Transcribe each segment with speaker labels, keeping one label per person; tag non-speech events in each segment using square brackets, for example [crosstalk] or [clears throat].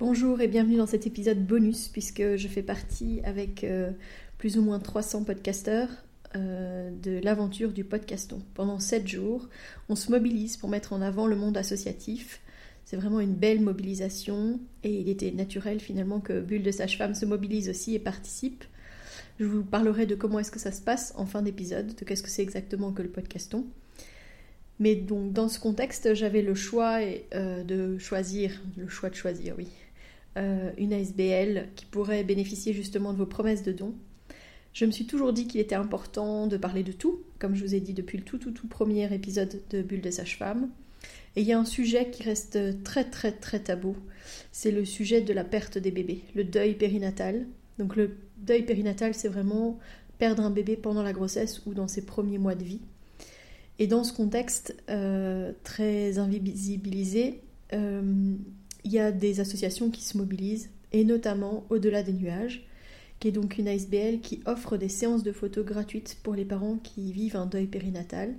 Speaker 1: Bonjour et bienvenue dans cet épisode bonus puisque je fais partie avec euh, plus ou moins 300 podcasteurs euh, de l'aventure du podcaston. Pendant 7 jours, on se mobilise pour mettre en avant le monde associatif. C'est vraiment une belle mobilisation et il était naturel finalement que Bulle de Sage-Femme se mobilise aussi et participe. Je vous parlerai de comment est-ce que ça se passe en fin d'épisode, de qu'est-ce que c'est exactement que le podcaston. Mais donc dans ce contexte, j'avais le choix euh, de choisir, le choix de choisir, oui, euh, une ASBL qui pourrait bénéficier justement de vos promesses de dons. Je me suis toujours dit qu'il était important de parler de tout, comme je vous ai dit depuis le tout tout tout premier épisode de Bulle de Sage-Femme. Et il y a un sujet qui reste très très très tabou, c'est le sujet de la perte des bébés, le deuil périnatal. Donc le deuil périnatal, c'est vraiment perdre un bébé pendant la grossesse ou dans ses premiers mois de vie. Et dans ce contexte euh, très invisibilisé, euh, il y a des associations qui se mobilisent, et notamment Au-delà des nuages, qui est donc une ASBL qui offre des séances de photos gratuites pour les parents qui vivent un deuil périnatal,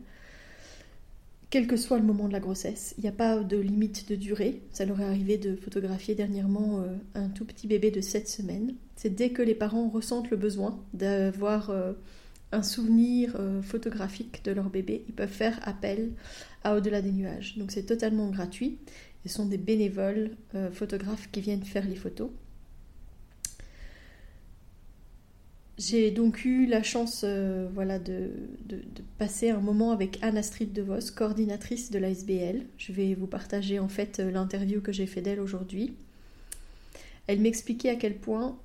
Speaker 1: quel que soit le moment de la grossesse. Il n'y a pas de limite de durée. Ça leur est arrivé de photographier dernièrement euh, un tout petit bébé de 7 semaines. C'est dès que les parents ressentent le besoin d'avoir un souvenir euh, photographique de leur bébé, ils peuvent faire appel à Au-delà des nuages. Donc c'est totalement gratuit. Ce sont des bénévoles euh, photographes qui viennent faire les photos. J'ai donc eu la chance euh, voilà, de, passer un moment avec Anne-Astrid DeVos, coordinatrice de l'ASBL. Je vais vous partager en fait l'interview que j'ai fait d'elle aujourd'hui. Elle m'expliquait à quel point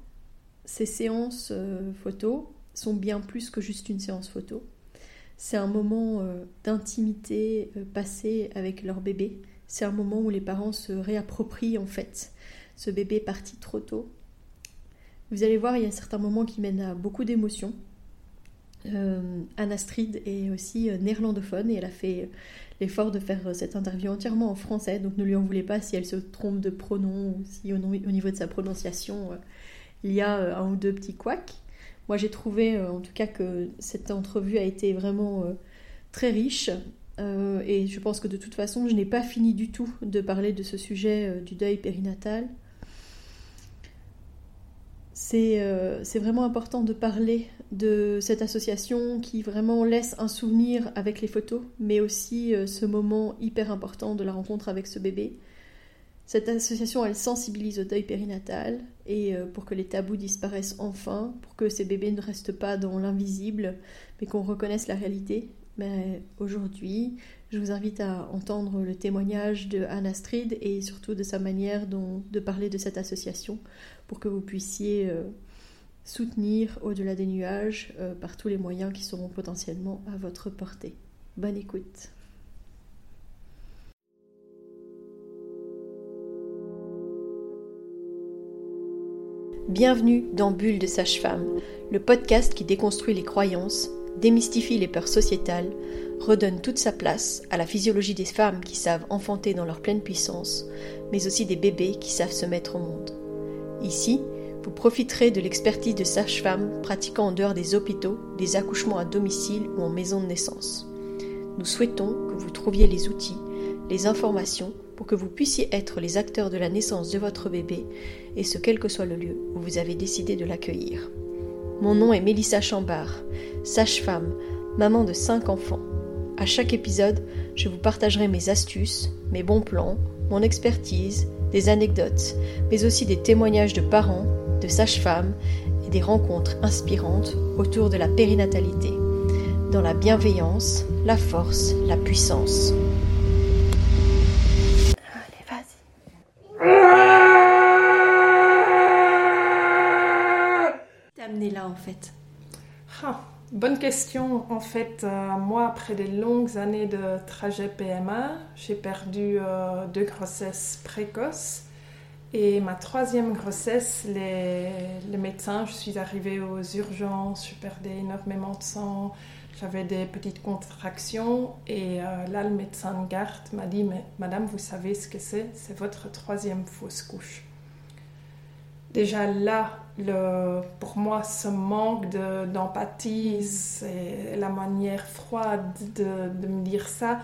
Speaker 1: ces séances photos sont bien plus que juste une séance photo. C'est un moment euh, d'intimité euh, passé avec leur bébé. C'est un moment où les parents se réapproprient en fait ce bébé parti trop tôt. Vous allez voir, il y a certains moments qui mènent à beaucoup d'émotions. Euh, Anne est aussi néerlandophone et elle a fait l'effort de faire cette interview entièrement en français, donc ne lui en voulez pas si elle se trompe de pronom ou si au, niveau de sa prononciation il y a un ou deux petits couacs. Moi, j'ai trouvé euh, en tout cas que cette entrevue a été vraiment euh, très riche. Euh, et je pense que de toute façon, je n'ai pas fini du tout de parler de ce sujet du deuil périnatal. C'est vraiment important de parler de cette association qui vraiment laisse un souvenir avec les photos, mais aussi ce moment hyper important de la rencontre avec ce bébé. Cette association, elle sensibilise au deuil périnatal et euh, pour que les tabous disparaissent enfin, pour que ces bébés ne restent pas dans l'invisible, mais qu'on reconnaisse la réalité. Mais aujourd'hui, je vous invite à entendre le témoignage de Anne Astrid et surtout de sa manière de parler de cette association pour que vous puissiez euh, soutenir au-delà des nuages euh, par tous les moyens qui seront potentiellement à votre portée. Bonne écoute. Bienvenue dans Bulle de Sage-Femme, le podcast qui déconstruit les croyances, démystifie les peurs sociétales, redonne toute sa place à la physiologie des femmes qui savent enfanter dans leur pleine puissance, mais aussi des bébés qui savent se mettre au monde. Ici, vous profiterez de l'expertise de sages-femmes pratiquant en dehors des hôpitaux, des accouchements à domicile ou en maison de naissance. Nous souhaitons que vous trouviez les outils, les informations pour que vous puissiez être les acteurs de la naissance de votre bébé, et ce quel que soit le lieu où vous avez décidé de l'accueillir. Mon nom est Mélissa Chambard, sage-femme, maman de cinq enfants. À chaque épisode, je vous partagerai mes astuces, mes bons plans, mon expertise, des anecdotes, mais aussi des témoignages de parents, de sages-femmes et des rencontres inspirantes autour de la périnatalité, dans la bienveillance, la force, la puissance.
Speaker 2: Bonne question. En fait, euh, moi, après des longues années de trajet PMA, j'ai perdu euh, deux grossesses précoces. Et ma troisième grossesse, les, les, médecins, je suis arrivée aux urgences, je perdais énormément de sang, j'avais des petites contractions. Et euh, là, le médecin de garde m'a dit, mais madame, vous savez ce que c'est? C'est votre troisième fausse couche déjà là, pour moi, ce manque d'empathie, c'est la manière froide de, me dire ça,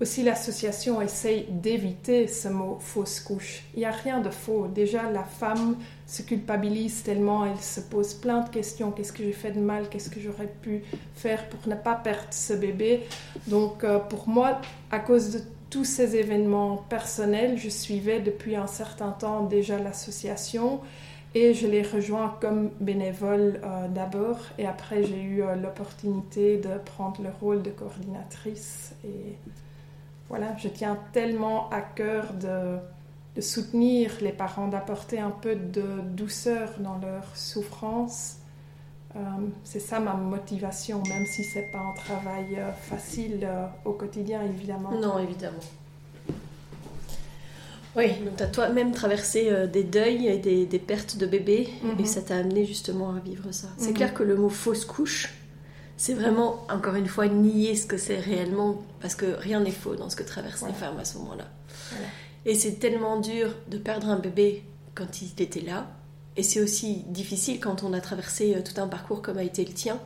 Speaker 2: aussi l'association essaye d'éviter ce mot fausse couche. Il n'y a rien de faux. Déjà, la femme se culpabilise tellement, elle se pose plein de questions. Qu'est-ce que j'ai fait de mal? Qu'est-ce que j'aurais pu faire pour ne pas perdre ce bébé? Donc, euh, pour moi, à cause de tous ces événements personnels, je suivais depuis un certain temps déjà l'association et je l'ai rejoint comme bénévole euh, d'abord et après j'ai eu euh, l'opportunité de prendre le rôle de coordinatrice et voilà, je tiens tellement à cœur de, soutenir les parents, d'apporter un peu de douceur dans leur souffrance. Euh, c'est ça ma motivation, même si c'est pas un travail euh, facile euh, au quotidien, évidemment.
Speaker 1: Non, évidemment. Oui, donc tu as toi-même traversé des deuils et des, pertes de bébés, et mhm. ça t'a amené justement à vivre ça. C'est mhm. clair que le mot fausse couche, c'est vraiment, encore une fois, nier ce que c'est réellement, parce que rien n'est faux dans ce que traversent les femmes à ce moment-là. Et c'est tellement dur de perdre un bébé quand il était là, et c'est aussi difficile quand on a traversé euh, tout un parcours comme a été le tien,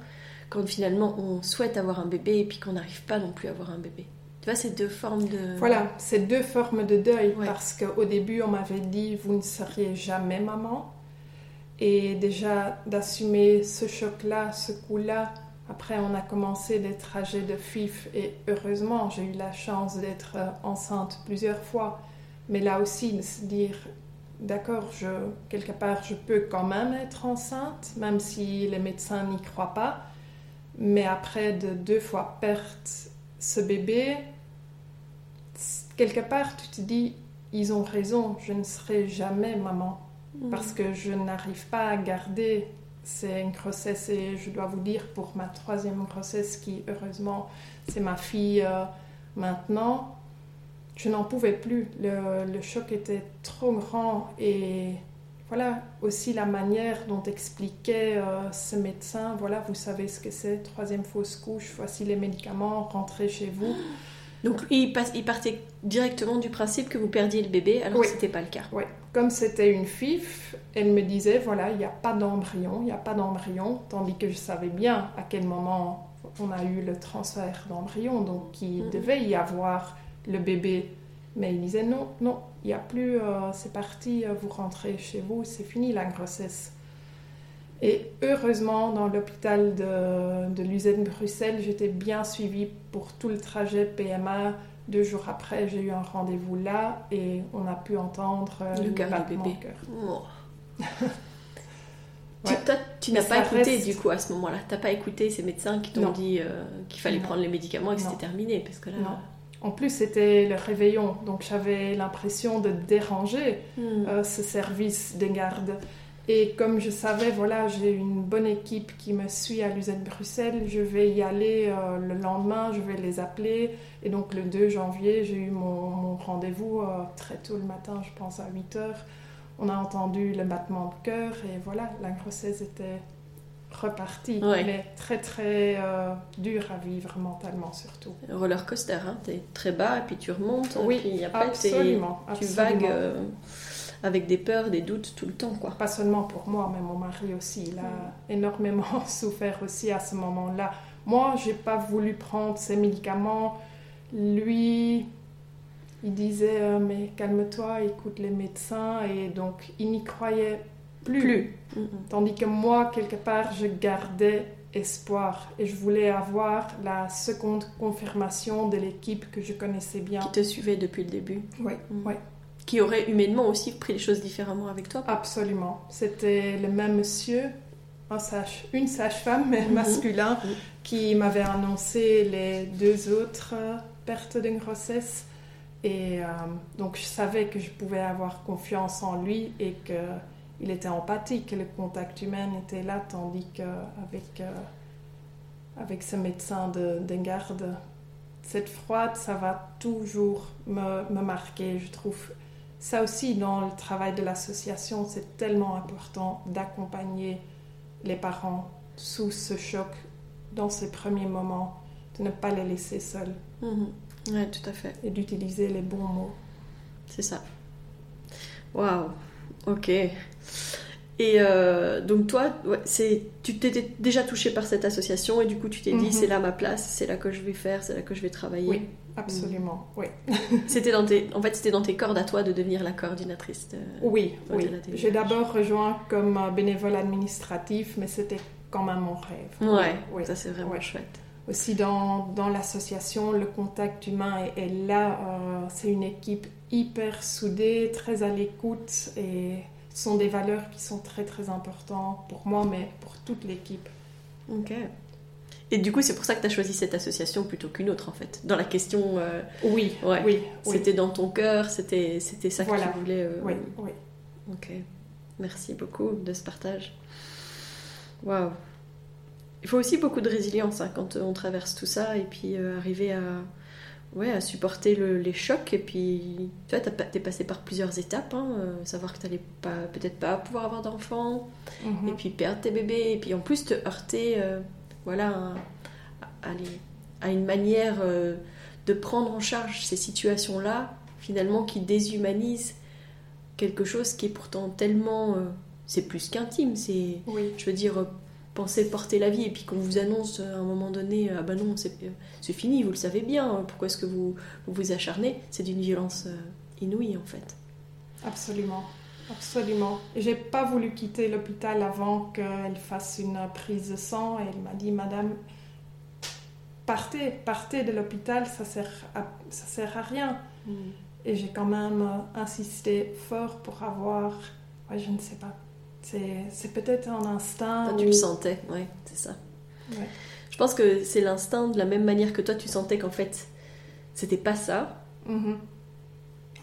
Speaker 1: quand finalement on souhaite avoir un bébé et puis qu'on n'arrive pas non plus à avoir un bébé. Tu vois, ces deux formes de...
Speaker 2: Voilà, ces deux formes de deuil, parce qu'au début on m'avait dit, vous ne seriez jamais maman. Et déjà d'assumer ce choc-là, ce coup-là, après, on a commencé des trajets de FIF et heureusement, j'ai eu la chance d'être euh, enceinte plusieurs fois. Mais là aussi, de se dire, d'accord, je, quelque part, je peux quand même être enceinte, même si les médecins n'y croient pas. Mais après de deux fois perdre ce bébé, quelque part, tu te dis, ils ont raison, je ne serai jamais maman. Mmh. Parce que je n'arrive pas à garder c'est une grossesse et je dois vous dire pour ma troisième grossesse qui heureusement c'est ma fille euh, maintenant, je n'en pouvais plus. Le, choc était trop grand et voilà aussi la manière dont expliquait euh, ce médecin, voilà vous savez ce que c'est, troisième fausse couche, voici les médicaments, rentrez chez vous.
Speaker 1: Donc il, partait directement du principe que vous perdiez le bébé alors que ce n'était pas le cas.
Speaker 2: Oui, comme c'était une FIF, elle me disait voilà, il n'y a pas d'embryon, il n'y a pas d'embryon, tandis que je savais bien à quel moment on a eu le transfert d'embryon, donc il mhm. devait y avoir le bébé. Mais il disait non, non, il n'y a plus, euh, c'est parti, euh, vous rentrez chez vous, c'est fini la grossesse. Et heureusement, dans l'hôpital de, de Bruxelles, j'étais bien suivie pour tout le trajet PMA. Deux jours après, j'ai eu un rendez-vous là et on a pu entendre
Speaker 1: euh, le, cœur du bébé. Oh. [laughs] Tu, n'as pas écouté du coup à ce moment-là. Tu n'as pas écouté ces médecins qui t'ont dit euh, qu'il fallait prendre les médicaments et que c'était terminé parce que là.
Speaker 2: En plus, c'était le réveillon, donc j'avais l'impression de déranger hmm. euh, ce service des gardes. Et comme je savais, voilà, j'ai une bonne équipe qui me suit à l'usine Bruxelles, je vais y aller euh, le lendemain, je vais les appeler. Et donc le 2 janvier, j'ai eu mon, rendez-vous euh, très tôt le matin, je pense à 8 heures. On a entendu le battement de cœur et voilà, la grossesse était repartie. Mais très très euh, dur à vivre mentalement surtout.
Speaker 1: Roller coaster, hein, es très bas et puis tu remontes.
Speaker 2: Oui,
Speaker 1: puis
Speaker 2: après, absolument,
Speaker 1: Tu vagues avec des peurs, des doutes tout le temps. Quoi.
Speaker 2: Pas seulement pour moi, mais mon mari aussi. Il a énormément [laughs] souffert aussi à ce moment-là. Moi, j'ai pas voulu prendre ces médicaments. Lui, il disait euh, mais calme-toi, écoute les médecins et donc il n'y croyait plus. Tandis que moi, quelque part, je gardais espoir et je voulais avoir la seconde confirmation de l'équipe que je connaissais bien.
Speaker 1: Qui te suivait depuis le début.
Speaker 2: Oui, mm. oui
Speaker 1: qui aurait humainement aussi pris les choses différemment avec toi
Speaker 2: Absolument. C'était le même monsieur, un sage, une sage-femme mhm. masculin, mhm. qui m'avait annoncé les deux autres pertes de grossesse. Et euh, donc je savais que je pouvais avoir confiance en lui et qu'il était empathique, que le contact humain était là, tandis qu'avec euh, avec ce médecin de, de garde, cette froide, ça va toujours me, me marquer, je trouve ça aussi, dans le travail de l'association, c'est tellement important d'accompagner les parents sous ce choc dans ces premiers moments, de ne pas les laisser seuls.
Speaker 1: Mhm. Oui, tout à fait.
Speaker 2: Et d'utiliser les bons mots.
Speaker 1: C'est ça. Waouh, ok. Et euh, donc toi, c'est, tu t'étais déjà touché par cette association et du coup tu t'es dit mhm. c'est là ma place, c'est là que je vais faire, c'est là que je vais travailler.
Speaker 2: Oui, Absolument, oui. [laughs]
Speaker 1: c'était dans tes, en fait, c'était dans tes cordes à toi de devenir la coordinatrice.
Speaker 2: oui, oui. J'ai d'abord rejoint comme bénévole administratif, mais c'était quand même mon rêve.
Speaker 1: Ouais, oui. ça c'est vraiment chouette.
Speaker 2: Aussi dans, dans l'association, le contact humain est, là. Euh, c'est une équipe hyper soudée, très à l'écoute et sont des valeurs qui sont très très importantes pour moi, mais pour toute l'équipe.
Speaker 1: Ok. Et du coup, c'est pour ça que tu as choisi cette association plutôt qu'une autre, en fait. Dans la question. Euh,
Speaker 2: oui, oui,
Speaker 1: C'était dans ton cœur, c'était ça que tu voulais. Euh,
Speaker 2: oui, oui.
Speaker 1: Ok. Merci beaucoup de ce partage. Waouh. Il faut aussi beaucoup de résilience hein, quand on traverse tout ça et puis euh, arriver à, ouais, à supporter les chocs. Et puis, tu vois, tu es passé par plusieurs étapes. Hein, savoir que tu n'allais peut-être pas pouvoir avoir d'enfants, mhm. et puis perdre tes bébés, et puis en plus te heurter voilà, à, une manière euh, de prendre en charge ces situations-là, finalement, qui déshumanisent quelque chose qui est pourtant tellement... Euh, c'est plus qu'intime, c'est... Je veux dire, penser porter la vie et puis qu'on vous annonce à un moment donné, ah ben non, c'est fini, vous le savez bien, hein, pourquoi est-ce que vous, vous, acharnez? C'est d'une violence euh, inouïe, en fait.
Speaker 2: Absolument. Absolument. J'ai pas voulu quitter l'hôpital avant qu'elle fasse une prise de sang et elle m'a dit Madame, partez, partez de l'hôpital, ça sert à, ça sert à rien. Mm. Et j'ai quand même insisté fort pour avoir, ouais, je ne sais pas, c'est peut-être un instinct.
Speaker 1: Toi, tu le sentais, oui, c'est ça. Je pense que c'est l'instinct de la même manière que toi, tu sentais qu'en fait, c'était pas ça.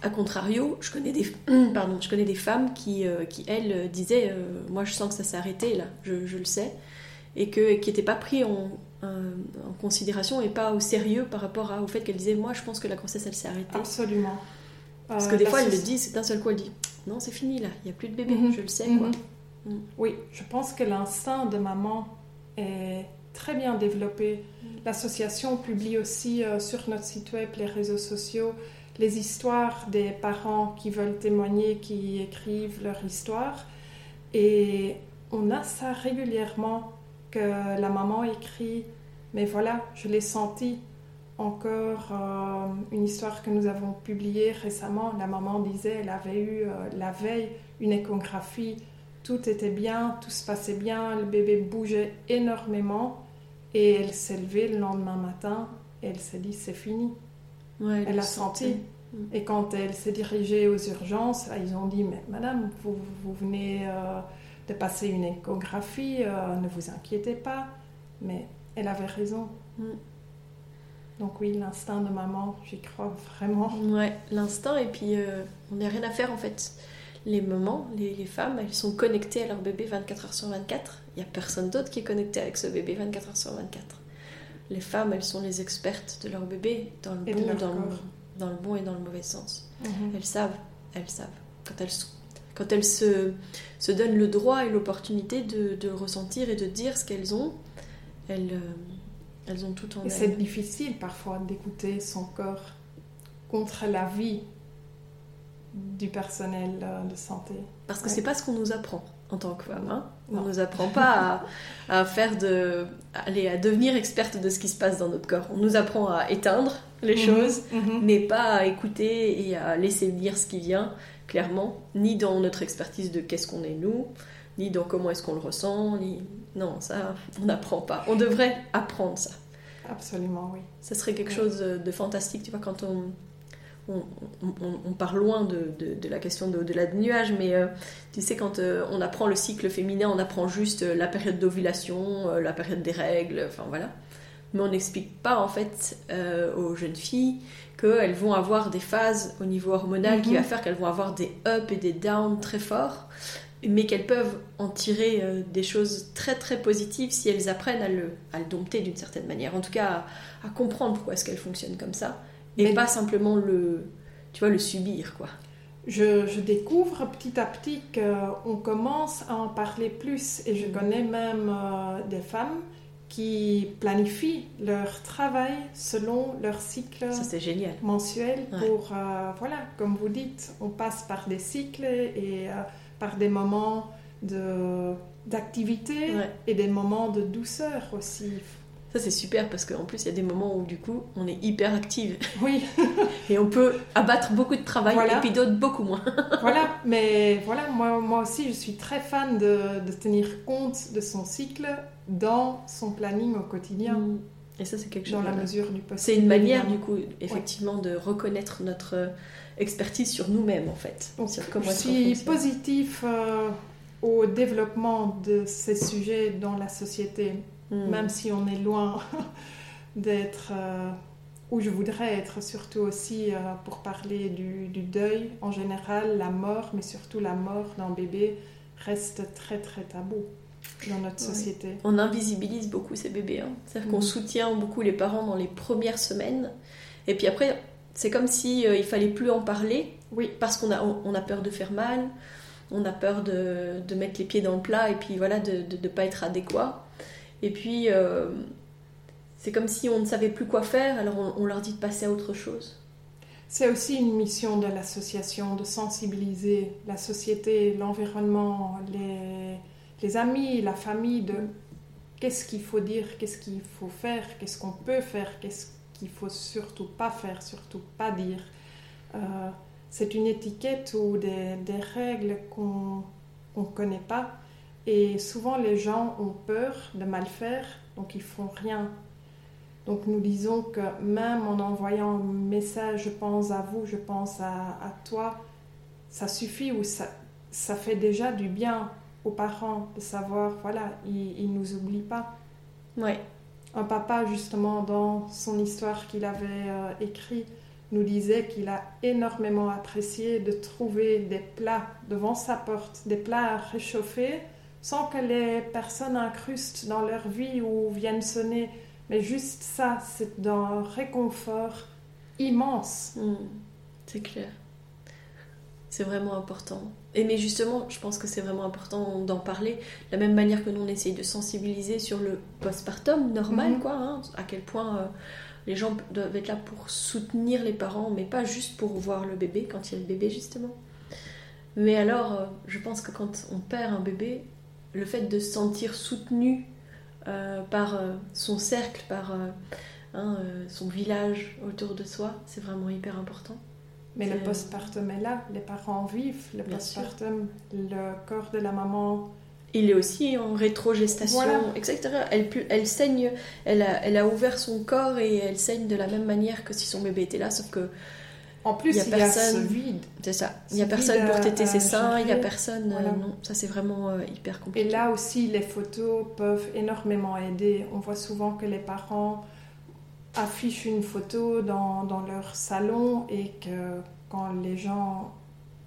Speaker 1: A contrario, je connais des, [clears throat] pardon, je connais des femmes qui, euh, qui elles, disaient euh, Moi, je sens que ça s'est arrêté, là, je, je, le sais. Et que, qui n'étaient pas pris en, en, considération et pas au sérieux par rapport à, au fait qu'elles disaient Moi, je pense que la grossesse, elle s'est arrêtée.
Speaker 2: Absolument.
Speaker 1: Parce que des euh, fois, elles le disent, d'un seul coup, elles disent Non, c'est fini, là, il n'y a plus de bébé, mhm. je le sais, quoi.
Speaker 2: Mhm. Mm. Oui, je pense que l'instinct de maman est très bien développé. Mm. L'association publie aussi sur notre site web, les réseaux sociaux, les histoires des parents qui veulent témoigner, qui écrivent leur histoire. Et on a ça régulièrement que la maman écrit, mais voilà, je l'ai senti. Encore euh, une histoire que nous avons publiée récemment, la maman disait elle avait eu euh, la veille une échographie, tout était bien, tout se passait bien, le bébé bougeait énormément et elle s'est levée le lendemain matin et elle s'est dit c'est fini elle a senti. Et quand elle s'est dirigée aux urgences, ils ont dit Mais madame, vous, vous venez euh, de passer une échographie, ne vous inquiétez pas. Mais elle avait raison. Mm. Donc, oui, l'instinct de maman, j'y crois vraiment.
Speaker 1: Ouais, l'instinct, et puis euh, on n'a rien à faire en fait. Les mamans, les, les, femmes, elles sont connectées à leur bébé 24 heures sur 24. Il n'y a personne d'autre qui est connecté avec ce bébé 24 heures sur 24 les femmes, elles sont les expertes de leur bébé, dans le, bon, dans, le, dans le, bon et dans le mauvais sens. Mhm. Elles savent, elles savent. Quand elles, quand elles se, se donnent le droit et l'opportunité de, de, ressentir et de dire ce qu'elles ont, elles, euh, elles ont tout en elles.
Speaker 2: C'est difficile parfois d'écouter son corps contre la vie du personnel euh, de santé.
Speaker 1: Parce que c'est pas ce qu'on nous apprend en tant que femme. Hein. On ne nous apprend pas à, faire de, aller à devenir experte de ce qui se passe dans notre corps. On nous apprend à éteindre les mhm, choses, mhm. mais pas à écouter et à laisser venir ce qui vient, clairement, ni dans notre expertise de qu'est-ce qu'on est nous, ni dans comment est-ce qu'on le ressent, ni... Non, ça, on n'apprend pas. On devrait apprendre ça.
Speaker 2: Absolument, oui.
Speaker 1: Ça serait quelque chose de fantastique, tu vois, quand on on, part loin de, la question de, la nuage, mais euh, tu sais, quand euh, on apprend le cycle féminin, on apprend juste euh, la période d'ovulation, la période des règles, enfin voilà. Mais on n'explique pas en fait aux jeunes filles qu'elles vont avoir des phases au niveau hormonal qui mhm. va faire qu'elles vont avoir des ups et des downs très forts, mais qu'elles peuvent en tirer des choses très très positives si elles apprennent à le, dompter d'une certaine manière. En tout cas, à, à comprendre pourquoi est-ce qu'elles fonctionnent comme ça et pas simplement le, tu vois, le subir, quoi.
Speaker 2: Je, découvre petit à petit qu'on commence à en parler plus et je connais même euh, des femmes qui planifient leur travail selon leur cycle mensuel pour, euh, voilà, comme vous dites, on passe par des cycles et euh, par des moments de d'activité et des moments de douceur aussi.
Speaker 1: Ça, c'est super parce qu'en plus, il y a des moments où, du coup, on est hyper active.
Speaker 2: Oui. [laughs]
Speaker 1: et on peut abattre beaucoup de travail et puis d'autres beaucoup moins. [laughs]
Speaker 2: voilà, mais voilà, moi, moi aussi, je suis très fan de, de, tenir compte de son cycle dans son planning au quotidien. Mm.
Speaker 1: Et ça, c'est quelque chose.
Speaker 2: Dans la mesure du possible.
Speaker 1: C'est une manière, du coup, effectivement, de reconnaître notre expertise sur nous-mêmes, en fait.
Speaker 2: sur comment je suis positif euh, au développement de ces sujets dans la société. Hmm. même si on est loin [laughs] d'être euh, où je voudrais être, surtout aussi euh, pour parler du, deuil en général, la mort, mais surtout la mort d'un bébé reste très très tabou dans notre société.
Speaker 1: On invisibilise beaucoup ces bébés, hein. c'est-à-dire qu'on hmm. soutient beaucoup les parents dans les premières semaines, et puis après, c'est comme si euh, il fallait plus en parler,
Speaker 2: oui.
Speaker 1: parce qu'on a, on, a peur de faire mal, on a peur de, de, mettre les pieds dans le plat, et puis voilà, de ne pas être adéquat. Et puis, euh, c'est comme si on ne savait plus quoi faire, alors on, leur dit de passer à autre chose.
Speaker 2: C'est aussi une mission de l'association de sensibiliser la société, l'environnement, les, les, amis, la famille de qu'est-ce qu'il faut dire, qu'est-ce qu'il faut faire, qu'est-ce qu'on peut faire, qu'est-ce qu'il faut surtout pas faire, surtout pas dire. Euh, c'est une étiquette ou des, règles qu'on ne connaît pas et souvent, les gens ont peur de mal faire, donc ils font rien. Donc nous disons que même en envoyant un message, je pense à vous, je pense à, toi, ça suffit ou ça, ça fait déjà du bien aux parents de savoir, voilà, ils ne nous oublient pas.
Speaker 1: Ouais.
Speaker 2: Un papa, justement, dans son histoire qu'il avait euh, écrit, nous disait qu'il a énormément apprécié de trouver des plats devant sa porte, des plats à réchauffer sans que les personnes incrustent dans leur vie ou viennent sonner. Mais juste ça, c'est d'un réconfort immense.
Speaker 1: Hmm, c'est clair. C'est vraiment important. Et mais justement, je pense que c'est vraiment important d'en parler. De la même manière que nous, on essaye de sensibiliser sur le postpartum normal, mhm. quoi. Hein, à quel point euh, les gens doivent être là pour soutenir les parents, mais pas juste pour voir le bébé, quand il y a le bébé, justement. Mais alors, euh, je pense que quand on perd un bébé, le fait de se sentir soutenu euh, par son cercle, par hein, son village autour de soi, c'est vraiment hyper important.
Speaker 2: Mais le postpartum est là, les parents vivent le postpartum, le corps de la maman.
Speaker 1: Il est aussi en rétrogestation, etc. Elle, elle saigne, elle a, elle a ouvert son corps et elle saigne de la même manière que si son bébé était là, sauf que
Speaker 2: en plus, il y a, personne, vide.
Speaker 1: C'est ça. Il n'y a personne pour téter ses seins, il n'y a personne. non, ça c'est vraiment euh, hyper compliqué.
Speaker 2: Et là aussi, les photos peuvent énormément aider. On voit souvent que les parents affichent une photo dans, dans leur salon et que quand les gens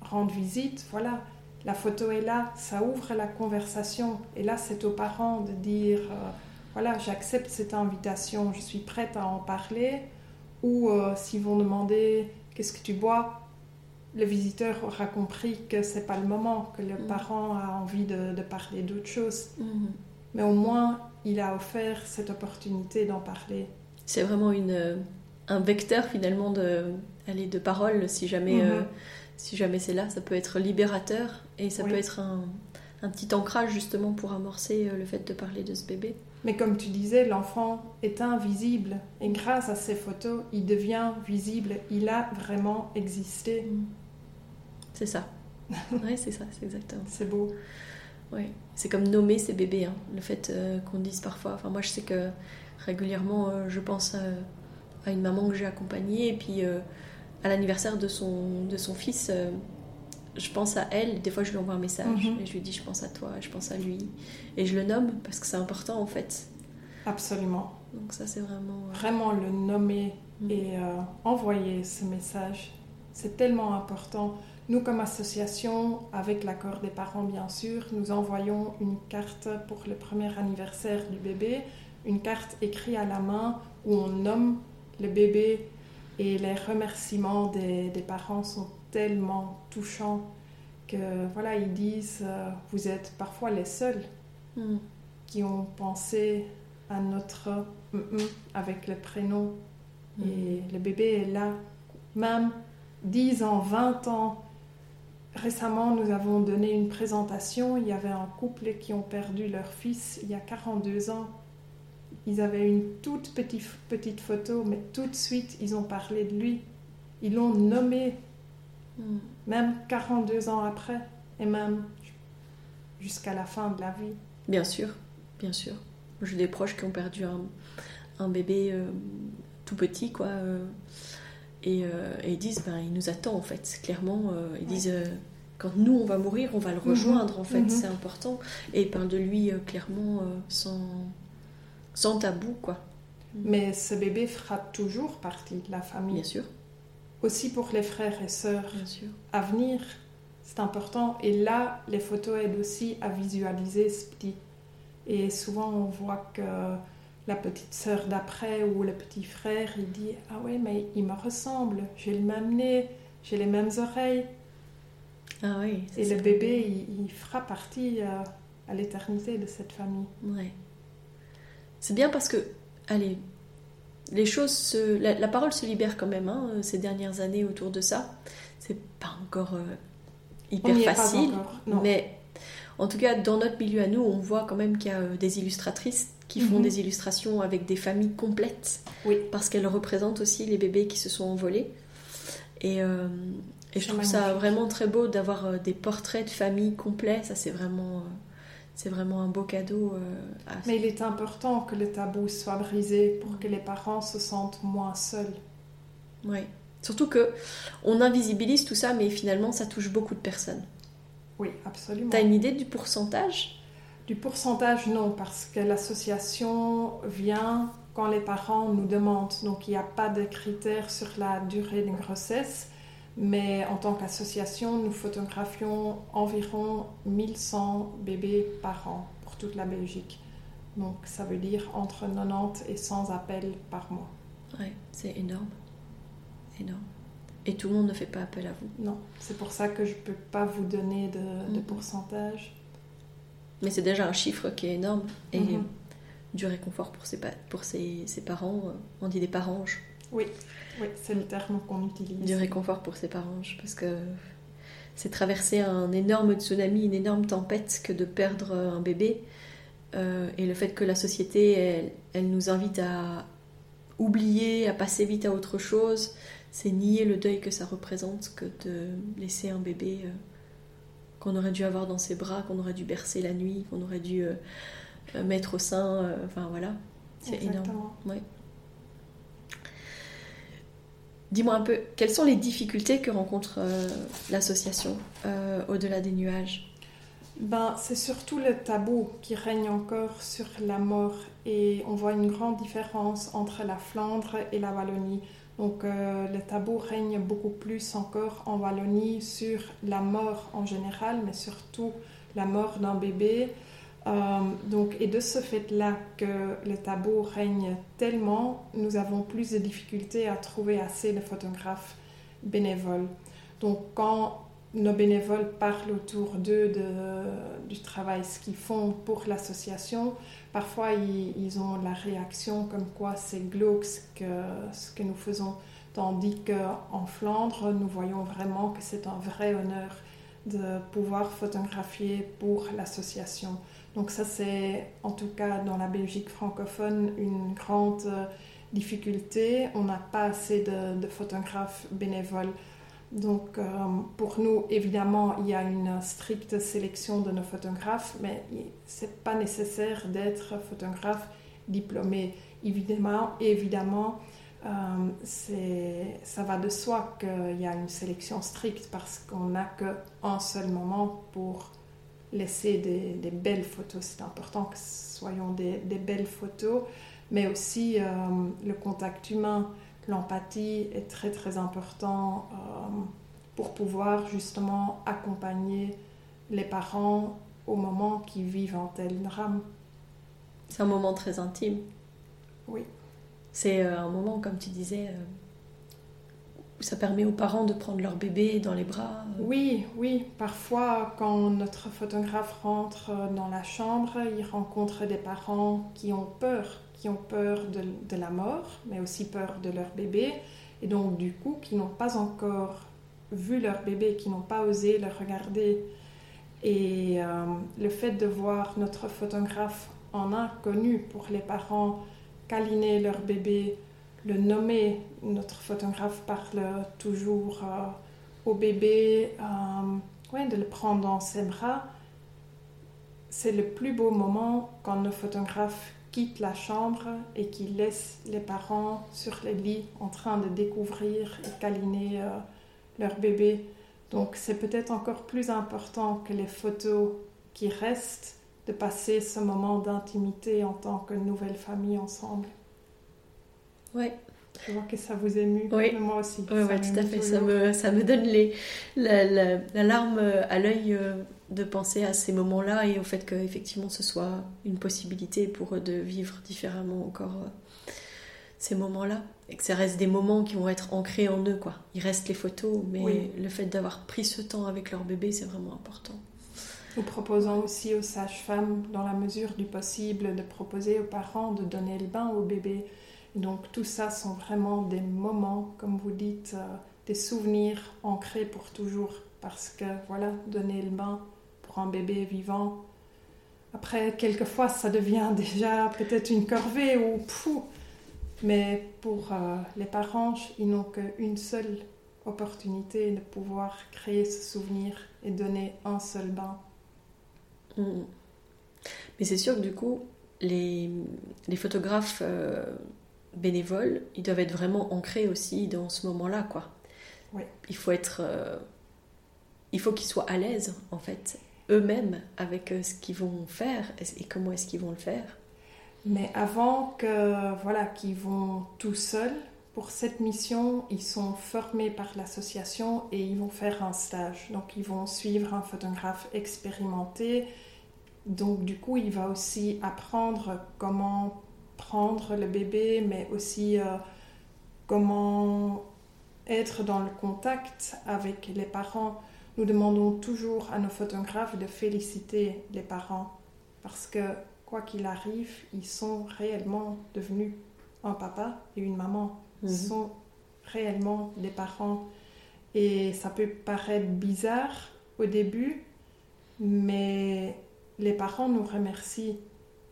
Speaker 2: rendent visite, voilà, la photo est là, ça ouvre la conversation. Et là, c'est aux parents de dire, euh, voilà, j'accepte cette invitation, je suis prête à en parler. Ou euh, s'ils vont demander qu'est-ce que tu bois? Le visiteur aura compris que c'est pas le moment, que le mm. parent a envie de, parler d'autre chose. Mm-hmm. Mais au moins, il a offert cette opportunité d'en parler.
Speaker 1: C'est vraiment une, un vecteur finalement de, aller de parole, si jamais, euh, si jamais c'est là. Ça peut être libérateur et ça peut être un, un petit ancrage justement pour amorcer euh, le fait de parler de ce bébé.
Speaker 2: Mais comme tu disais, l'enfant est invisible et grâce à ces photos, il devient visible. Il a vraiment existé. Mm.
Speaker 1: C'est ça. [laughs] oui, c'est ça, c'est exactement.
Speaker 2: C'est beau.
Speaker 1: Oui, c'est comme nommer ses bébés. Hein. Le fait euh, qu'on dise parfois. Enfin, moi, je sais que régulièrement, euh, je pense à, une maman que j'ai accompagnée et puis à l'anniversaire de son, de son fils je pense à elle, des fois je lui envoie un message mhm. et je lui dis je pense à toi, je pense à lui. Et je le nomme parce que c'est important en fait.
Speaker 2: Absolument.
Speaker 1: Donc ça c'est vraiment...
Speaker 2: Euh, vraiment le nommer mhm. et euh, envoyer ce message, c'est tellement important. Nous comme association, avec l'accord des parents bien sûr, nous envoyons une carte pour le premier anniversaire du bébé, une carte écrite à la main où on nomme le bébé et les remerciements des, des parents sont tellement touchant que voilà ils disent euh, vous êtes parfois les seuls hmm. qui ont pensé à notre avec le prénom hmm. et le bébé est là même 10 ans 20 ans récemment nous avons donné une présentation il y avait un couple qui ont perdu leur fils il y a 42 ans ils avaient une toute petite, petite photo, mais tout de suite, ils ont parlé de lui. Ils l'ont nommé,
Speaker 1: Mm.
Speaker 2: même 42 ans après, et même jusqu'à la fin de la vie.
Speaker 1: Bien sûr, bien sûr. J'ai des proches qui ont perdu un, un bébé euh, tout petit, quoi. euh, et, euh, et ils disent, ben, il nous attend, en fait. Clairement, ils disent, quand nous, on va mourir, on va le
Speaker 2: Mhm.
Speaker 1: rejoindre, en fait.
Speaker 2: Mhm.
Speaker 1: C'est important. Et ils parlent de lui, euh, clairement, euh, sans, sans tabou, quoi.
Speaker 2: Mais ce bébé fera toujours partie de la famille.
Speaker 1: Bien sûr,
Speaker 2: Aussi pour les frères et sœurs à venir, c'est important. Et là, les photos aident aussi à visualiser ce petit. Et souvent, on voit que la petite sœur d'après ou le petit frère, il dit Ah ouais, mais il me ressemble, j'ai le même nez, j'ai les mêmes oreilles.
Speaker 1: Ah oui.
Speaker 2: Et le bébé, il, il fera partie euh, à l'éternité de cette famille.
Speaker 1: Ouais. C'est bien parce que, allez, les choses, se- la, la parole se libère quand même hein, ces dernières années autour de ça. C'est pas encore euh, hyper facile,
Speaker 2: encore.
Speaker 1: Mais en tout cas, dans notre milieu à nous, on voit quand même qu'il y a euh, des illustratrices qui font
Speaker 2: Mhm.
Speaker 1: des illustrations avec des familles complètes
Speaker 2: Oui.
Speaker 1: parce qu'elles représentent aussi les bébés qui se sont envolés. Et, euh, et je trouve ça vraiment très beau d'avoir des portraits de famille complets. Ça, c'est vraiment, c'est vraiment un beau cadeau. euh, à-
Speaker 2: Mais il est important que le tabou soit brisé pour que les parents se sentent moins seuls.
Speaker 1: Ouais. Surtout que on invisibilise tout ça, mais finalement, ça touche beaucoup de personnes.
Speaker 2: Oui, absolument.
Speaker 1: T'as une idée du pourcentage?
Speaker 2: Du pourcentage, non, parce que l'association vient quand les parents nous demandent. Donc il n'y a pas de critères sur la durée d'une grossesse, mais en tant qu'association, nous photographions environ 1100 bébés par an pour toute la Belgique. Donc ça veut dire entre 90 et 100 appels par mois.
Speaker 1: Ouais, c'est énorme. Énorme. Et tout le monde ne fait pas appel à vous?
Speaker 2: Non, c'est pour ça que je ne peux pas vous donner de, de
Speaker 1: Mhm.
Speaker 2: pourcentage.
Speaker 1: Mais c'est déjà un chiffre qui est énorme. Et
Speaker 2: Mhm.
Speaker 1: du réconfort pour ses, pour ses, ses parents. euh, On dit des paranges.
Speaker 2: Oui, oui c'est le terme qu'on utilise.
Speaker 1: Du réconfort pour ses paranges. Parce que c'est traverser un énorme tsunami, une énorme tempête que de perdre un bébé. Euh, et le fait que la société, elle, elle nous invite à oublier, à passer vite à autre chose, c'est nier le deuil que ça représente que de laisser un bébé euh, qu'on aurait dû avoir dans ses bras, qu'on aurait dû bercer la nuit, qu'on aurait dû euh, mettre au sein. enfin voilà, c'est énorme. Dis-moi un peu, quelles sont les difficultés que rencontre euh, l'association euh, au-delà des nuages?
Speaker 2: Ben, c'est surtout le tabou qui règne encore sur la mort et on voit une grande différence entre la Flandre et la Wallonie. Donc euh, le tabou règne beaucoup plus encore en Wallonie sur la mort en général, mais surtout la mort d'un bébé. Euh, donc, et de ce fait-là que le tabou règne tellement, nous avons plus de difficultés à trouver assez de photographes bénévoles. Donc quand nos bénévoles parlent autour d'eux de- du travail, ce qu'ils font pour l'association. Parfois, ils, ont la réaction comme quoi c'est glauque ce que, ce que nous faisons, tandis qu'en Flandre, nous voyons vraiment que c'est un vrai honneur de pouvoir photographier pour l'association. Donc ça, c'est en tout cas dans la Belgique francophone une grande euh, difficulté. On n'a pas assez de, photographes bénévoles. Donc, euh, pour nous, évidemment, il y a une stricte sélection de nos photographes, mais ce n'est pas nécessaire d'être photographe diplômé. Évidemment, évidemment euh, ça va de soi qu'il y a une sélection stricte parce qu'on n'a qu'un seul moment pour laisser des, des belles photos. C'est important que ce soyons des, des belles photos, mais aussi euh, le contact humain l'empathie est très très important euh, pour pouvoir justement accompagner les parents au moment qu'ils vivent un tel drame.
Speaker 1: C'est un moment très intime.
Speaker 2: Oui.
Speaker 1: C'est euh, un moment, comme tu disais, ça permet aux parents de prendre leur bébé dans les bras.
Speaker 2: Oui, oui, parfois quand notre photographe rentre dans la chambre, il rencontre des parents qui ont peur, qui ont peur de, la mort, mais aussi peur de leur bébé, et donc du coup qui n'ont pas encore vu leur bébé, qui n'ont pas osé le regarder. Et euh, le fait de voir notre photographe en a connu pour les parents câliner leur bébé, le nommer. Notre photographe parle toujours euh, au bébé, euh, de le prendre dans ses bras. C'est le plus beau moment quand le photographe quitte la chambre et qu'il laisse les parents sur les lits en train de découvrir et câliner euh, leur bébé. Donc c'est peut-être encore plus important que les photos qui restent de passer ce moment d'intimité en tant que nouvelle famille ensemble.
Speaker 1: Oui.
Speaker 2: Je vois que ça vous émue.
Speaker 1: Oui.
Speaker 2: moi aussi.
Speaker 1: Oui, ouais, tout à fait. Ça me, ça me donne les, la, la, larme à l'œil euh, de penser à ces moments-là et au fait qu'effectivement ce soit une possibilité pour eux de vivre différemment encore euh, ces moments-là. Et que ça reste des moments qui vont être ancrés en eux. Quoi. Il reste les photos, mais le fait d'avoir pris ce temps avec leur bébé, c'est vraiment important.
Speaker 2: Nous proposons aussi aux sages-femmes, dans la mesure du possible, de proposer aux parents de donner le bain au bébé. Donc tout ça sont vraiment des moments, comme vous dites, euh, des souvenirs ancrés pour toujours. Parce que voilà, donner le bain pour un bébé vivant, après, quelquefois, ça devient [laughs] déjà peut-être une corvée ou fou. Mais pour euh, les parents, ils n'ont qu'une seule opportunité de pouvoir créer ce souvenir et donner un seul bain
Speaker 1: Mm. Mais c'est sûr que du coup, les, les photographes euh, bénévoles, ils doivent être vraiment ancrés aussi dans ce moment-là, quoi. Il faut être, euh, il faut qu'ils soient à l'aise, en fait, eux-mêmes avec euh, ce qu'ils vont faire et comment est-ce qu'ils vont le faire.
Speaker 2: Mais avant que, voilà, qu'ils vont tout seuls pour cette mission, ils sont formés par l'association et ils vont faire un stage. Donc, ils vont suivre un photographe expérimenté donc du coup, il va aussi apprendre comment prendre le bébé, mais aussi euh, comment être dans le contact avec les parents. Nous demandons toujours à nos photographes de féliciter les parents parce que quoi qu'il arrive, ils sont réellement devenus un papa et une maman. Ils mhm. sont réellement des parents. Et ça peut paraître bizarre au début, mais les parents nous remercient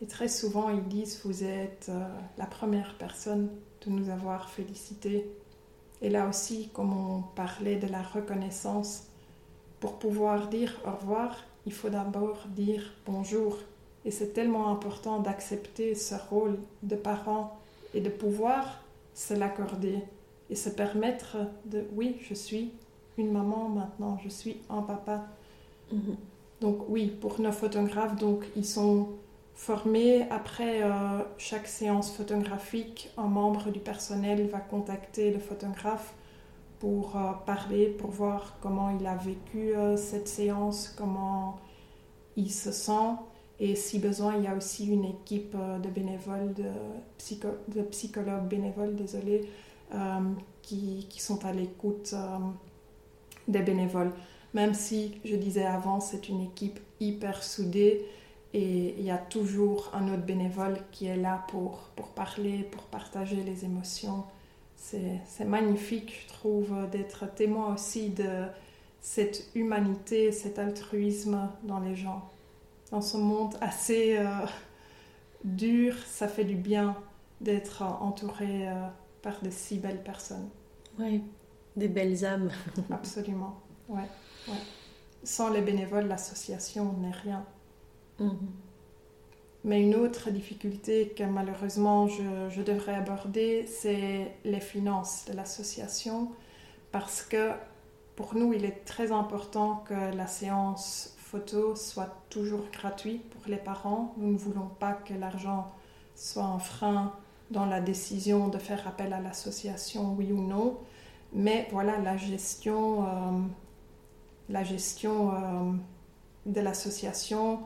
Speaker 2: et très souvent ils disent vous êtes euh, la première personne de nous avoir félicités. Et là aussi, comme on parlait de la reconnaissance, pour pouvoir dire au revoir, il faut d'abord dire bonjour. Et c'est tellement important d'accepter ce rôle de parent et de pouvoir se l'accorder et se permettre de oui, je suis une maman maintenant, je suis un papa. Mhm. Donc oui, pour nos photographes, donc ils sont formés. Après euh, chaque séance photographique, un membre du personnel va contacter le photographe pour euh, parler, pour voir comment il a vécu euh, cette séance, comment il se sent. Et si besoin, il y a aussi une équipe de bénévoles, de, de psychologues bénévoles, désolé, qui, qui, sont à l'écoute des bénévoles même si je disais avant, c'est une équipe hyper soudée et il y a toujours un autre bénévole qui est là pour, pour parler, pour partager les émotions. C'est magnifique, je trouve, d'être témoin aussi de cette humanité, cet altruisme dans les gens. Dans ce monde assez euh, dur, ça fait du bien d'être entouré euh, par de si belles personnes.
Speaker 1: Oui, des belles âmes.
Speaker 2: Absolument, ouais. Sans les bénévoles, l'association n'est rien. Mhm. Mais une autre difficulté que malheureusement je, devrais aborder, c'est les finances de l'association, parce que pour nous, il est très important que la séance photo soit toujours gratuite pour les parents. Nous ne voulons pas que l'argent soit un frein dans la décision de faire appel à l'association, oui ou non. Mais voilà, la gestion euh, la gestion euh, de l'association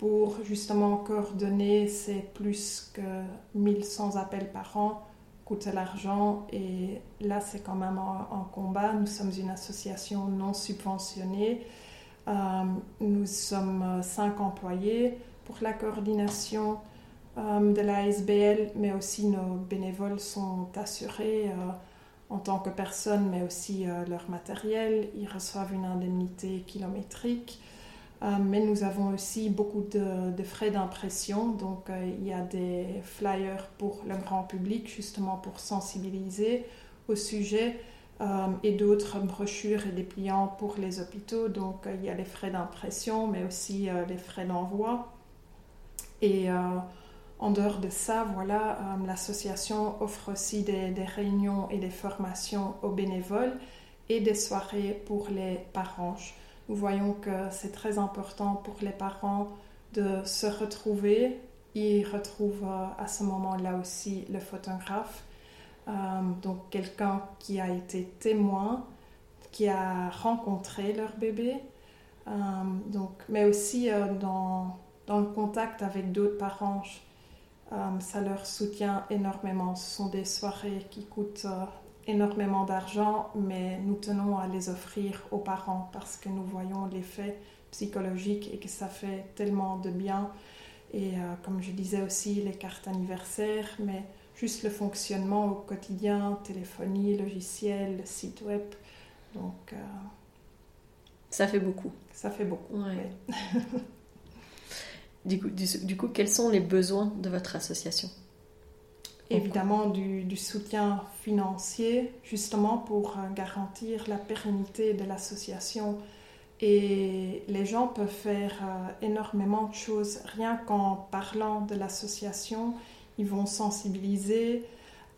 Speaker 2: pour justement coordonner ces plus que 1100 appels par an coûte l'argent et là c'est quand même un, combat. Nous sommes une association non subventionnée. Euh, nous sommes cinq employés pour la coordination euh, de la SBL, mais aussi nos bénévoles sont assurés en tant que personne, mais aussi euh, leur matériel. Ils reçoivent une indemnité kilométrique. Mais nous avons aussi beaucoup de, frais d'impression. Donc, il y a des flyers pour le grand public, justement pour sensibiliser au sujet, et d'autres brochures et dépliants pour les hôpitaux. Donc, il y a les frais d'impression, mais aussi les frais d'envoi. Et en dehors de ça, voilà, euh, l'association offre aussi des, réunions et des formations aux bénévoles et des soirées pour les parents. Nous voyons que c'est très important pour les parents de se retrouver. Ils retrouvent euh, à ce moment-là aussi le photographe, euh, donc quelqu'un qui a été témoin, qui a rencontré leur bébé, donc, mais aussi dans, le contact avec d'autres parents euh, ça leur soutient énormément. Ce sont des soirées qui coûtent euh, énormément d'argent, mais nous tenons à les offrir aux parents parce que nous voyons l'effet psychologique et que ça fait tellement de bien. Et euh, comme je disais aussi, les cartes anniversaires, mais juste le fonctionnement au quotidien, téléphonie, logiciel, site web. Donc.
Speaker 1: ça fait beaucoup.
Speaker 2: Ça fait beaucoup. [laughs]
Speaker 1: Du coup, du, coup, quels sont les besoins de votre association?
Speaker 2: Évidemment, du, soutien financier, justement pour euh, garantir la pérennité de l'association. Et les gens peuvent faire euh, énormément de choses. Rien qu'en parlant de l'association, ils vont sensibiliser,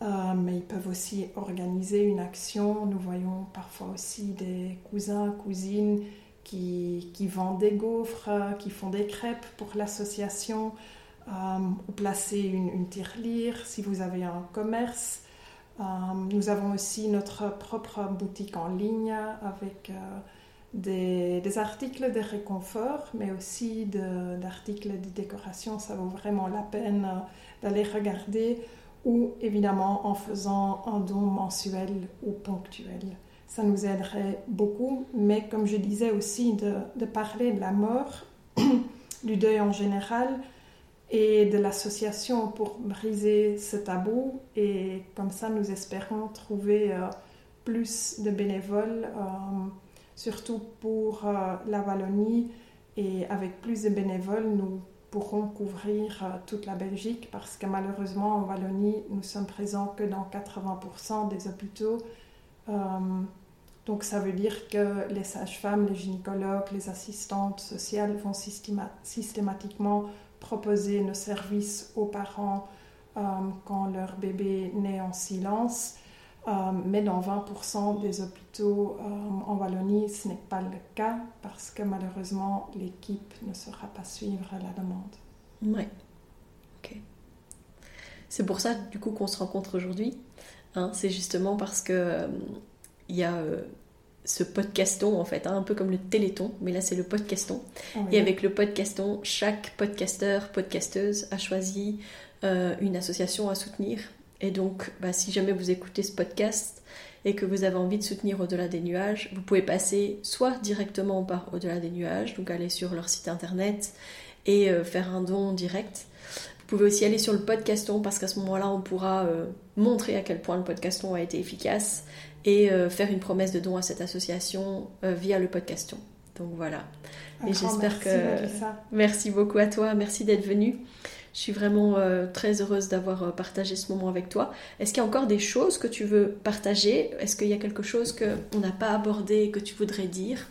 Speaker 2: euh, mais ils peuvent aussi organiser une action. Nous voyons parfois aussi des cousins, cousines qui, qui, vendent des gaufres, qui font des crêpes pour l'association, ou placer une, tirelire si vous avez un commerce. Euh, nous avons aussi notre propre boutique en ligne avec euh, des, articles de réconfort, mais aussi d'articles de, décoration. Ça vaut vraiment la peine d'aller regarder, ou évidemment en faisant un don mensuel ou ponctuel ça nous aiderait beaucoup. Mais comme je disais aussi, de, parler de la mort, [coughs] du deuil en général et de l'association pour briser ce tabou. Et comme ça, nous espérons trouver euh, plus de bénévoles, euh, surtout pour euh, la Wallonie. Et avec plus de bénévoles, nous pourrons couvrir toute la Belgique parce que malheureusement en Wallonie, nous sommes présents que dans 80% des hôpitaux. Donc ça veut dire que les sages-femmes, les gynécologues, les assistantes sociales vont systématiquement proposer nos services aux parents euh, quand leur bébé naît en silence. Euh, mais dans 20% des hôpitaux euh, en Wallonie, ce n'est pas le cas parce que malheureusement, l'équipe ne saura pas suivre la demande.
Speaker 1: Ouais. Ok. C'est pour ça, du coup, qu'on se rencontre aujourd'hui. Hein. c'est justement parce que il y a ce podcaston en fait, hein, un peu comme le téléthon, mais là c'est le podcaston. Ah Et avec le podcaston, chaque podcasteur, podcasteuse a choisi euh, une association à soutenir. Et donc, bah, si jamais vous écoutez ce podcast et que vous avez envie de soutenir Au-delà des nuages, vous pouvez passer soit directement par Au-delà des nuages, donc aller sur leur site internet et euh, faire un don direct. Vous pouvez aussi aller sur le podcaston parce qu'à ce moment-là, on pourra montrer à quel point le podcaston a été efficace et euh, faire une promesse de don à cette association euh, via le podcaston. Donc voilà.
Speaker 2: et j'espère que.
Speaker 1: Merci beaucoup à toi, merci d'être venu. Je suis vraiment euh, très heureuse d'avoir partagé ce moment avec toi. Est-ce qu'il y a encore des choses que tu veux partager? Est-ce qu'il y a quelque chose qu'on n'a pas abordé et que tu voudrais dire?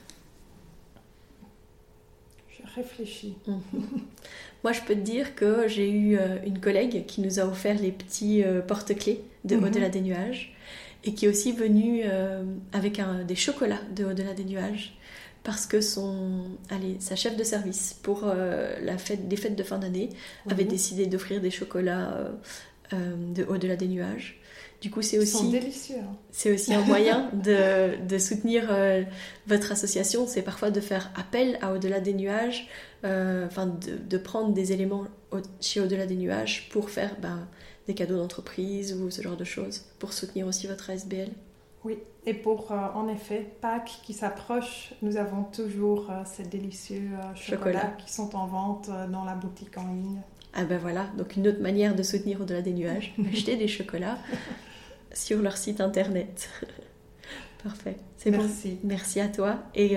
Speaker 2: Je réfléchis.
Speaker 1: Mhm. [laughs] Moi, je peux te dire que j'ai eu une collègue qui nous a offert les petits porte-clés de mhm. Au-delà des nuages et qui est aussi venu euh, avec un, des chocolats de Au-delà des nuages parce que son, allez, sa chef de service pour euh, la fête, des fêtes de fin d'année avait décidé d'offrir des chocolats euh, de Au-delà des nuages. Du coup, c'est aussi.
Speaker 2: Hein.
Speaker 1: c'est aussi un moyen [laughs] de, de soutenir votre association. C'est parfois de faire appel à Au-delà des nuages, enfin de, de, prendre des éléments chez Au-delà des nuages pour faire ben, des cadeaux d'entreprise ou ce genre de choses pour soutenir aussi votre ASBL
Speaker 2: Oui, et pour euh, en effet Pâques qui s'approche, nous avons toujours euh, ces délicieux euh, chocolats qui sont en vente dans la boutique en ligne.
Speaker 1: Ah ben voilà, donc une autre manière de soutenir au-delà des nuages, [laughs] acheter des chocolats [laughs] sur leur site internet. [laughs] Parfait.
Speaker 2: C'est Merci.
Speaker 1: Merci à toi et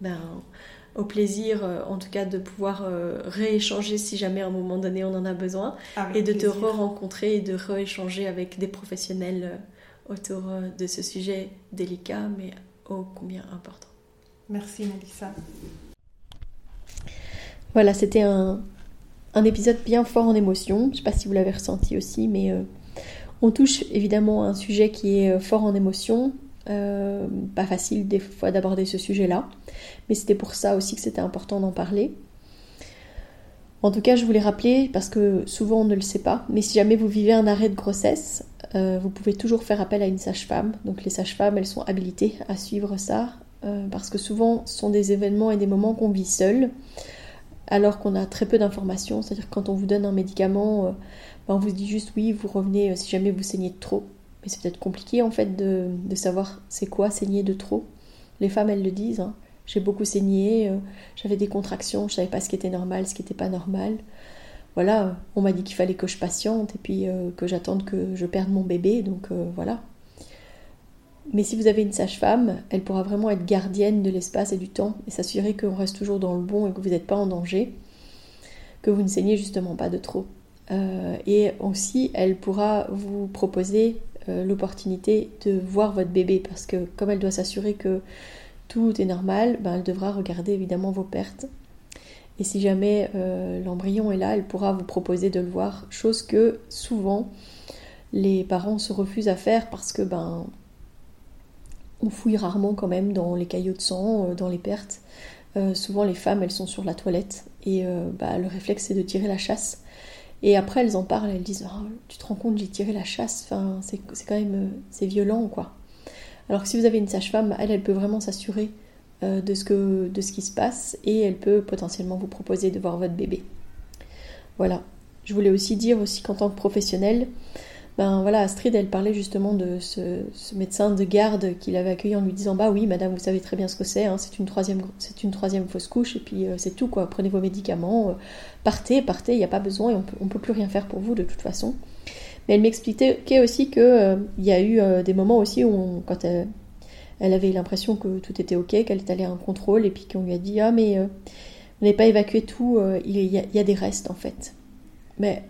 Speaker 1: ben au plaisir, en tout cas, de pouvoir rééchanger si jamais à un moment donné on en a besoin, et de te re-rencontrer et de rééchanger avec des professionnels autour de ce sujet délicat, mais ô combien important.
Speaker 2: Merci Melissa.
Speaker 1: Voilà, c'était un, épisode bien fort en émotion. Je ne sais pas si vous l'avez ressenti aussi, mais euh, on touche évidemment un sujet qui est euh, fort en émotion. Euh, pas facile des fois d'aborder ce sujet-là, mais c'était pour ça aussi que c'était important d'en parler. En tout cas, je voulais rappeler, parce que souvent on ne le sait pas, mais si jamais vous vivez un arrêt de grossesse, vous pouvez toujours faire appel à une sage-femme. Donc les sages-femmes, elles sont habilitées à suivre ça, parce que souvent ce sont des événements et des moments qu'on vit seuls alors qu'on a très peu d'informations. C'est-à-dire quand on vous donne un médicament, euh, ben, on vous dit juste oui, vous revenez euh, si jamais vous saignez trop. Mais c'est peut-être compliqué en fait de, savoir c'est quoi saigner de trop. Les femmes, elles le disent. Hein. J'ai beaucoup saigné, euh, j'avais des contractions, je savais pas ce qui était normal, ce qui n'était pas normal. Voilà, on m'a dit qu'il fallait que je patiente et puis que j'attende que je perde mon bébé, donc voilà. Mais si vous avez une sage-femme, elle pourra vraiment être gardienne de l'espace et du temps et s'assurer qu'on reste toujours dans le bon et que vous n'êtes pas en danger, que vous ne saignez justement pas de trop. Euh, et aussi, elle pourra vous proposer euh, l'opportunité de voir votre bébé parce que comme elle doit s'assurer que tout est normal, ben, elle devra regarder évidemment vos pertes. Et si jamais euh, l'embryon est là, elle pourra vous proposer de le voir, chose que souvent les parents se refusent à faire parce que ben on fouille rarement quand même dans les caillots de sang, euh, dans les pertes. Euh, souvent les femmes elles sont sur la toilette et euh, bah, le réflexe c'est de tirer la chasse. Et après elles en parlent, elles disent oh, tu te rends compte j'ai tiré la chasse, c'est quand même c'est violent quoi. Alors que si vous avez une sage-femme, elle, elle peut vraiment s'assurer de, ce de ce qui se passe et elle peut potentiellement vous proposer de voir votre bébé. Voilà. Je voulais aussi dire aussi qu'en tant que professionnel, ben voilà, Astrid, elle parlait justement de ce, médecin de garde qui l'avait accueilli en lui disant Bah oui, madame, vous savez très bien ce que c'est, hein, c'est une, troisième, une troisième fausse couche, et puis euh, c'est tout, quoi. Prenez vos médicaments, euh, partez, partez, il n'y a pas besoin, et on ne peut plus rien faire pour vous de toute façon. Mais elle m'expliquait aussi qu'il euh, y a eu des moments aussi où, quand elle, avait l'impression que tout était ok, qu'elle est allée à un contrôle, et puis qu'on lui a dit Ah, mais vous n'avez pas évacué tout, il y a des restes en fait. Mais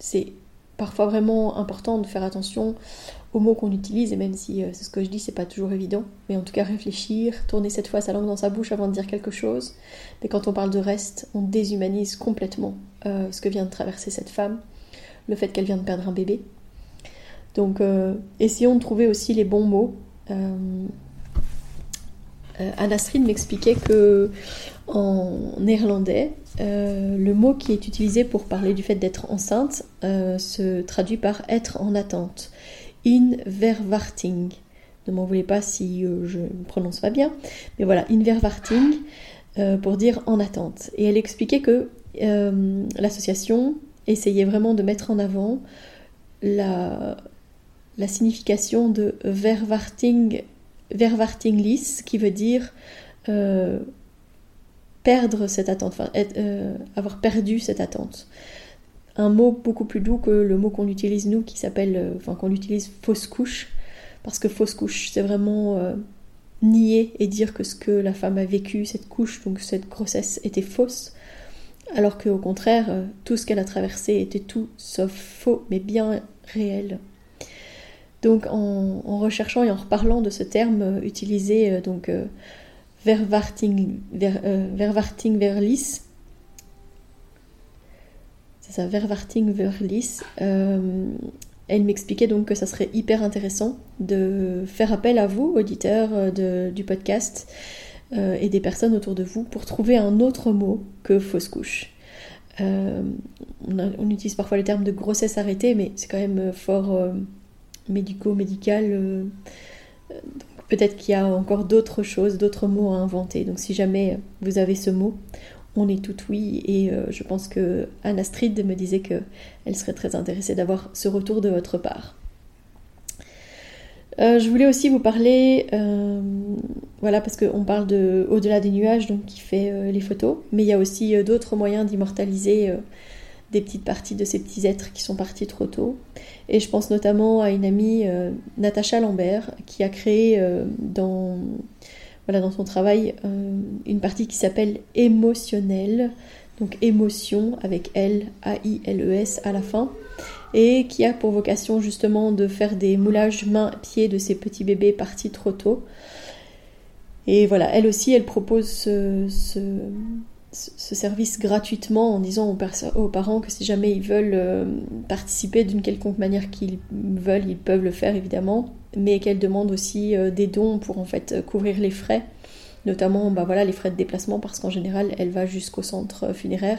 Speaker 1: c'est parfois vraiment important de faire attention aux mots qu'on utilise, et même si euh, c'est ce que je dis, c'est pas toujours évident, mais en tout cas réfléchir, tourner cette fois sa langue dans sa bouche avant de dire quelque chose. Mais quand on parle de reste, on déshumanise complètement euh, ce que vient de traverser cette femme, le fait qu'elle vient de perdre un bébé. Donc euh, essayons de trouver aussi les bons mots. Strid m'expliquait que en néerlandais, euh, le mot qui est utilisé pour parler du fait d'être enceinte euh, se traduit par être en attente. In verwarting. Ne m'en voulez pas si euh, je ne prononce pas bien, mais voilà, in verwarting pour dire en attente. Et elle expliquait que l'association essayait vraiment de mettre en avant la, la signification de verwarting, verwartinglis, qui veut dire perdre cette attente, enfin, euh, avoir perdu cette attente. Un mot beaucoup plus doux que le mot qu'on utilise nous, qui s'appelle, euh, fausse couche, parce que fausse couche, c'est vraiment euh, nier et dire que ce que la femme a vécu, cette couche, donc cette grossesse, était fausse, alors qu'au contraire, tout ce qu'elle a traversé était tout sauf faux, mais bien réel. Donc en, recherchant et en reparlant de ce terme utilisé donc Verwarting, ver, euh, Verwarting Verlis. C'est ça, Verwarting Verlis. Euh, elle m'expliquait donc que ça serait hyper intéressant de faire appel à vous, auditeurs euh, du podcast, et des personnes autour de vous, pour trouver un autre mot que fausse couche. on, utilise parfois le terme de grossesse arrêtée, mais c'est quand même fort médico-médical. Peut-être qu'il y a encore d'autres choses, d'autres mots à inventer. Donc si jamais vous avez ce mot, on est tout oui. Et euh, je pense que Anne Astrid me disait qu'elle serait très intéressée d'avoir ce retour de votre part. Euh, je voulais aussi vous parler, euh, voilà, parce qu'on parle de Au-delà des nuages, donc qui fait les photos, mais il y a aussi d'autres moyens d'immortaliser des petites parties de ces petits êtres qui sont partis trop tôt. Et je pense notamment à une amie, euh, Natacha Lambert, qui a créé euh, dans, voilà, dans son travail une partie qui s'appelle émotionnel, donc émotion avec L, A-I-L-E-S à la fin, et qui a pour vocation justement de faire des moulages mains-pieds de ces petits bébés partis trop tôt. Et voilà, elle aussi, elle propose ce, service gratuitement en disant aux, parents que si jamais ils veulent euh, participer d'une quelconque manière qu'ils veulent, ils peuvent le faire évidemment, mais qu'elle demande aussi euh, des dons pour en fait couvrir les frais notamment bah voilà, les frais de déplacement parce qu'en général elle va jusqu'au centre funéraire.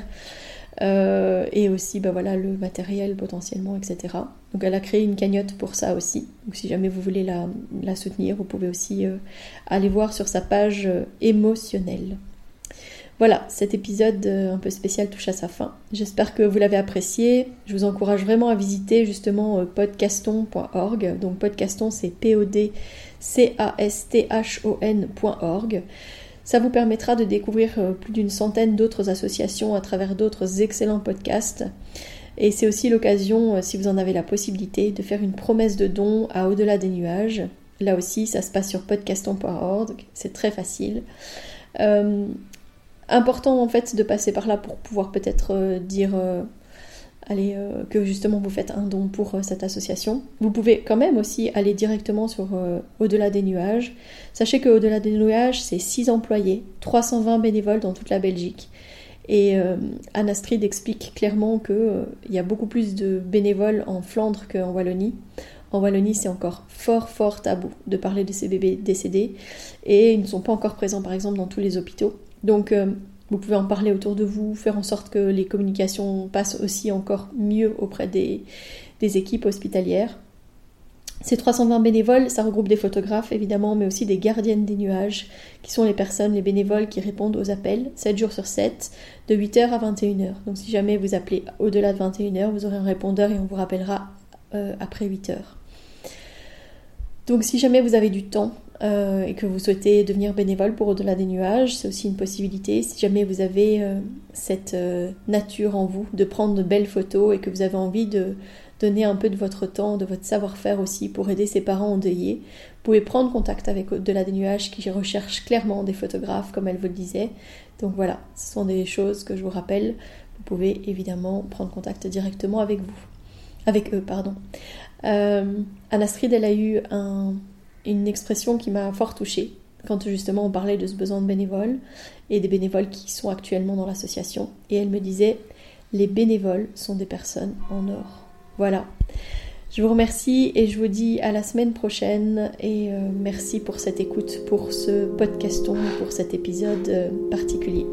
Speaker 1: Euh, et aussi bah voilà, le matériel potentiellement, etc. Donc elle a créé une cagnotte pour ça aussi. Donc si jamais vous voulez la, soutenir, vous pouvez aussi aller voir sur sa page émotionnelle. Voilà, cet épisode un peu spécial touche à sa fin. J'espère que vous l'avez apprécié. Je vous encourage vraiment à visiter justement podcaston.org. Donc podcaston c'est P-O-D caston.org. Ça vous permettra de découvrir euh, plus d'une centaine d'autres associations à travers d'autres excellents podcasts. Et c'est aussi l'occasion, euh, si vous en avez la possibilité, de faire une promesse de don à Au-delà des nuages. Là aussi, ça se passe sur podcaston.org, c'est très facile. Euh, important en fait de passer par là pour pouvoir peut-être dire allez, euh, que justement vous faites un don pour euh, cette association. Vous pouvez quand même aussi aller directement sur euh, Au-delà des nuages. Sachez que Au-delà des nuages, c'est 6 employés, 320 bénévoles dans toute la Belgique. Et Anna Strid explique clairement qu'il y a beaucoup plus de bénévoles en Flandre qu'en Wallonie. En Wallonie, c'est encore fort, fort tabou de parler de ces bébés décédés. Et ils ne sont pas encore présents, par exemple, dans tous les hôpitaux. Donc, vous pouvez en parler autour de vous, faire en sorte que les communications passent aussi encore mieux auprès des, équipes hospitalières. Ces 320 bénévoles, ça regroupe des photographes évidemment, mais aussi des gardiennes des nuages, qui sont les personnes, les bénévoles qui répondent aux appels 7 jours sur 7, de 8h à 21h. Donc si jamais vous appelez au-delà de 21h, vous aurez un répondeur et on vous rappellera euh, après 8h. Donc si jamais vous avez du temps, euh, et que vous souhaitez devenir bénévole pour Au-delà des nuages, c'est aussi une possibilité. Si jamais vous avez euh, cette euh, nature en vous de prendre de belles photos et que vous avez envie de donner un peu de votre temps, de votre savoir-faire aussi pour aider ses parents endeuillés, vous pouvez prendre contact avec Au-delà des nuages qui recherche clairement des photographes comme elle vous le disait. Donc voilà, ce sont des choses que je vous rappelle. Vous pouvez évidemment prendre contact directement avec vous. Avec eux, pardon. Anastrid, elle a eu un une expression qui m'a fort touchée quand justement on parlait de ce besoin de bénévoles et des bénévoles qui sont actuellement dans l'association. Et elle me disait, les bénévoles sont des personnes en or. Voilà. Je vous remercie et je vous dis à la semaine prochaine et euh, merci pour cette écoute, pour ce podcaston, pour cet épisode euh, particulier.